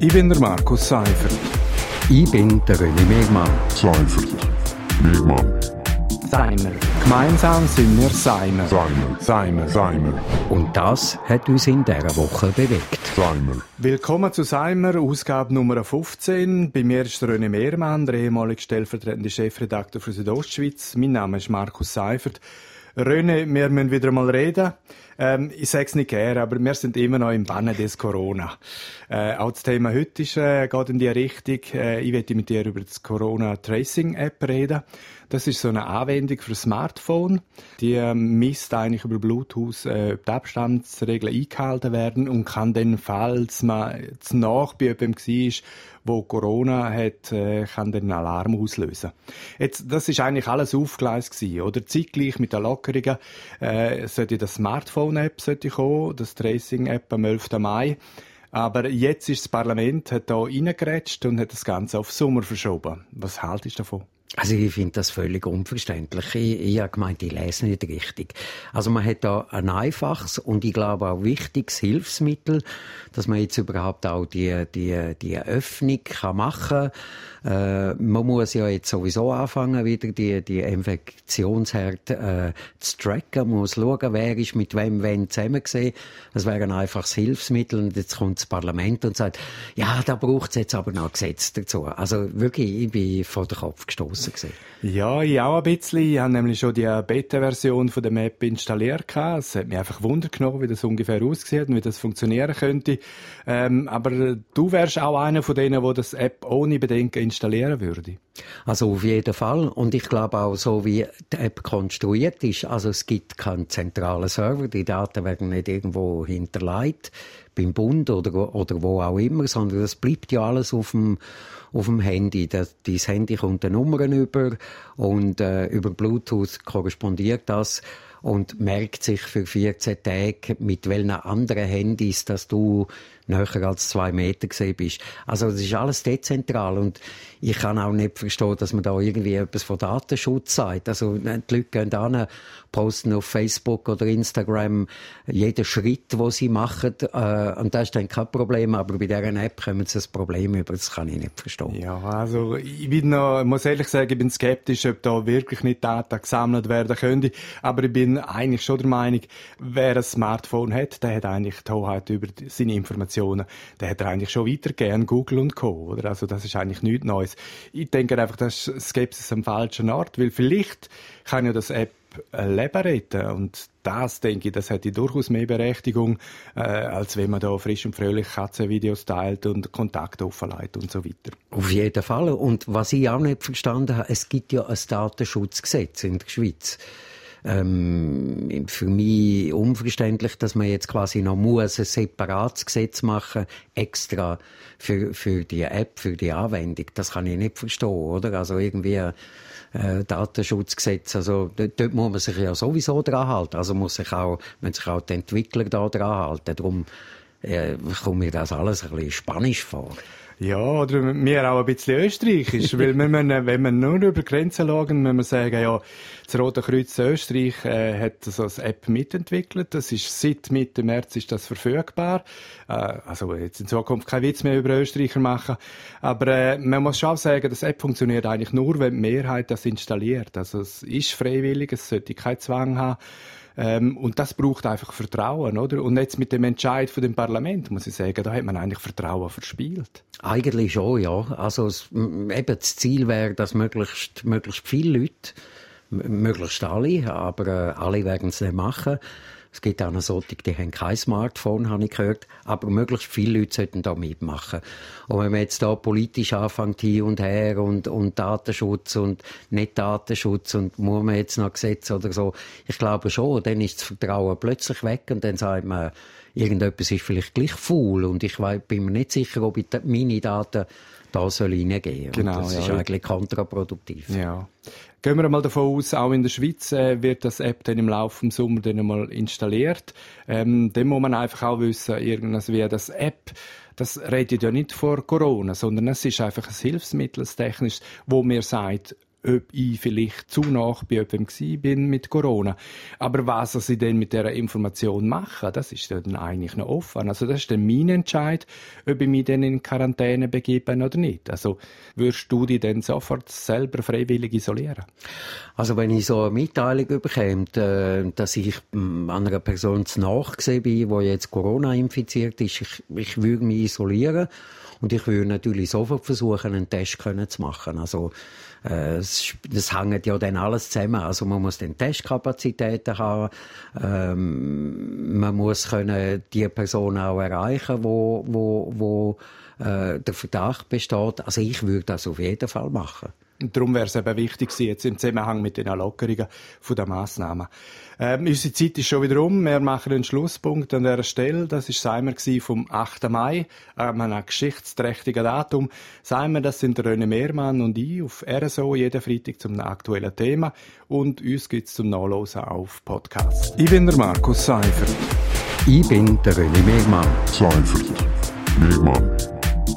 Ich bin der Markus Seifert. Ich bin der René Megmann. Seifert. Megmann. Seimer. Gemeinsam sind wir Seimer. Seimer. Seimer. Seimer. Und das hat uns in dieser Woche bewegt. Seimer. Willkommen zu Seimer, Ausgabe Nummer 15. Bei mir ist der René Mehrmann, der ehemalige stellvertretende Chefredakteur für Südostschweiz. Mein Name ist Markus Seifert. René, wir müssen wieder mal reden. Ähm, ich sage es nicht gerne, aber wir sind immer noch im Banne des Corona. Äh, auch das Thema heute ist, äh, geht in die Richtung. Äh, ich werde mit dir über das Corona Tracing App reden. Das ist so eine Anwendung für Smartphone. Die ähm, misst eigentlich über Bluetooth, äh, ob die Abstandsregeln eingehalten werden und kann dann, falls man zu nach bei jemandem war, wo Corona hat, äh, kann dann einen Alarm auslösen. Jetzt, das ist eigentlich alles aufgeleistet gewesen, oder? Zeitgleich mit den Lockerungen, äh, sollte das Smartphone-App sollte kommen, das Tracing-App am 11. Mai. Aber jetzt ist das Parlament, hat da reingerätscht und hat das Ganze auf Sommer verschoben. Was haltest du davon? Also ich finde das völlig unverständlich. Ich, ich habe gemeint, ich lese nicht richtig. Also man hat da ein einfaches und ich glaube auch wichtiges Hilfsmittel, dass man jetzt überhaupt auch die, die, die Öffnung kann machen kann. Äh, man muss ja jetzt sowieso anfangen, wieder die, die Infektionsherde äh, zu tracken. Man muss schauen, wer ist mit wem wann zusammen gesehen. Das wäre ein einfaches Hilfsmittel und jetzt kommt das Parlament und sagt, ja, da braucht es jetzt aber noch ein Gesetz dazu. Also wirklich, ich bin vor den Kopf gestoßen gewesen. Ja, ich auch ein bisschen. Ich habe nämlich schon die Beta-Version von der Map installiert. Es hat mich einfach Wunder genommen, wie das ungefähr aussieht und wie das funktionieren könnte. Ähm, aber du wärst auch einer von denen, der das App ohne Bedenken installieren würde. Also auf jeden Fall. Und ich glaube auch, so wie die App konstruiert ist, also es gibt keinen zentralen Server, die Daten werden nicht irgendwo hinterlegt, beim Bund oder, oder wo auch immer, sondern das bleibt ja alles auf dem auf dem Handy. Das, dein Handy kommt eine Nummern über und äh, über Bluetooth korrespondiert das und merkt sich für 14 Tage, mit welchen anderen Handys, dass du näher als zwei Meter gesehen bist. Also das ist alles dezentral und ich kann auch nicht verstehen, dass man da irgendwie etwas von Datenschutz sagt. Also die Leute gehen an, posten auf Facebook oder Instagram jeden Schritt, den sie machen äh, und das ist dann kein Problem, aber bei dieser App kommen sie das Problem über, das kann ich nicht verstehen. Ja, also ich bin noch, muss ehrlich sagen, ich bin skeptisch, ob da wirklich nicht Daten gesammelt werden können, aber ich bin eigentlich schon der Meinung, wer ein Smartphone hat, der hat eigentlich die Hoheit über seine Informationen, der hat er eigentlich schon weitergegeben, Google und Co. Oder? Also das ist eigentlich nichts Neues. Ich denke einfach, das ist Skepsis am falschen Ort, weil vielleicht kann ja das App ein Leben retten. Und das, denke ich, das hätte durchaus mehr Berechtigung, äh, als wenn man da frisch und fröhlich Katzenvideos teilt und Kontakte offenlegt und so weiter. Auf jeden Fall. Und was ich auch nicht verstanden habe, es gibt ja ein Datenschutzgesetz in der Schweiz ähm, für mich unverständlich, dass man jetzt quasi noch muss ein separates Gesetz machen, extra für, für die App, für die Anwendung. Das kann ich nicht verstehen, oder? Also irgendwie äh, Datenschutzgesetz, also dort, dort muss man sich ja sowieso dran halten. Also muss sich auch, müssen sich auch die Entwickler da dran halten. Darum äh, kommt mir das alles ein bisschen spanisch vor. Ja, oder mir auch ein bisschen österreichisch, weil wir müssen, wenn wir nur über Grenzen schauen, müssen wir sagen, ja, das Rote Kreuz Österreich äh, hat so eine App mitentwickelt. Das ist seit Mitte März ist das verfügbar. Äh, also jetzt in Zukunft kein Witz mehr über Österreicher machen, aber äh, man muss schon sagen, das App funktioniert eigentlich nur, wenn die Mehrheit das installiert. Also es ist freiwillig, es sollte keinen Zwang haben. Ähm, und das braucht einfach Vertrauen, oder? Und jetzt mit dem Entscheid von dem Parlament, muss ich sagen, da hat man eigentlich Vertrauen verspielt. Eigentlich schon, ja. Also es, eben das Ziel wäre, dass möglichst, möglichst viele Leute, möglichst alle, aber äh, alle werden es nicht machen, es gibt auch noch solche, die haben kein Smartphone, habe ich gehört. Aber möglichst viele Leute sollten da mitmachen. Und wenn man jetzt da politisch anfängt, hier und her und, und Datenschutz und nicht Datenschutz und muss man jetzt noch Gesetze oder so, ich glaube schon, dann ist das Vertrauen plötzlich weg und dann sagt man, irgendetwas ist vielleicht gleich faul und ich bin mir nicht sicher, ob ich meine Daten da soll reingehen. Genau, das ja. ist eigentlich kontraproduktiv. Ja. Gehen wir mal davon aus, auch in der Schweiz äh, wird das App dann im Laufe des Sommers dann mal installiert. Ähm, dann muss man einfach auch wissen, irgendwas wie das App, das redet ja nicht vor Corona, sondern es ist einfach ein Hilfsmittel, ein technisches, wo mir sagt, ob ich vielleicht zu nach bei jemandem bin mit Corona. Aber was sie denn mit dieser Information machen, das ist dann eigentlich noch offen. Also das ist dann mein Entscheid, ob ich mich dann in Quarantäne begebe oder nicht. Also würdest du dich dann sofort selber freiwillig isolieren? Also wenn ich so eine Mitteilung bekomme, äh, dass ich hm, an einer Person zu nachgesehen bin, die jetzt Corona infiziert ist, ich, ich würde mich isolieren und ich würde natürlich sofort versuchen, einen Test zu machen. Also äh, es, das hängt ja dann alles zusammen. Also man muss dann Testkapazitäten haben, ähm, man muss können die Person auch erreichen, wo, wo, wo äh, der Verdacht besteht. Also ich würde das auf jeden Fall machen. Und darum wäre es eben wichtig jetzt im Zusammenhang mit den Lockerungen von der Massnahmen. Ähm, unsere Zeit ist schon wieder um. Wir machen einen Schlusspunkt an dieser Stelle. Das ist Seimer vom 8. Mai, an einem geschichtsträchtigen Datum. Seimer, das sind René Mehrmann und ich auf RSO jeden Freitag zum aktuellen Thema. Und uns gibt es zum Nachlesen auf Podcast. Ich bin der Markus Seifert. Ich bin der René Mehrmann. Seifert. Mehrmann.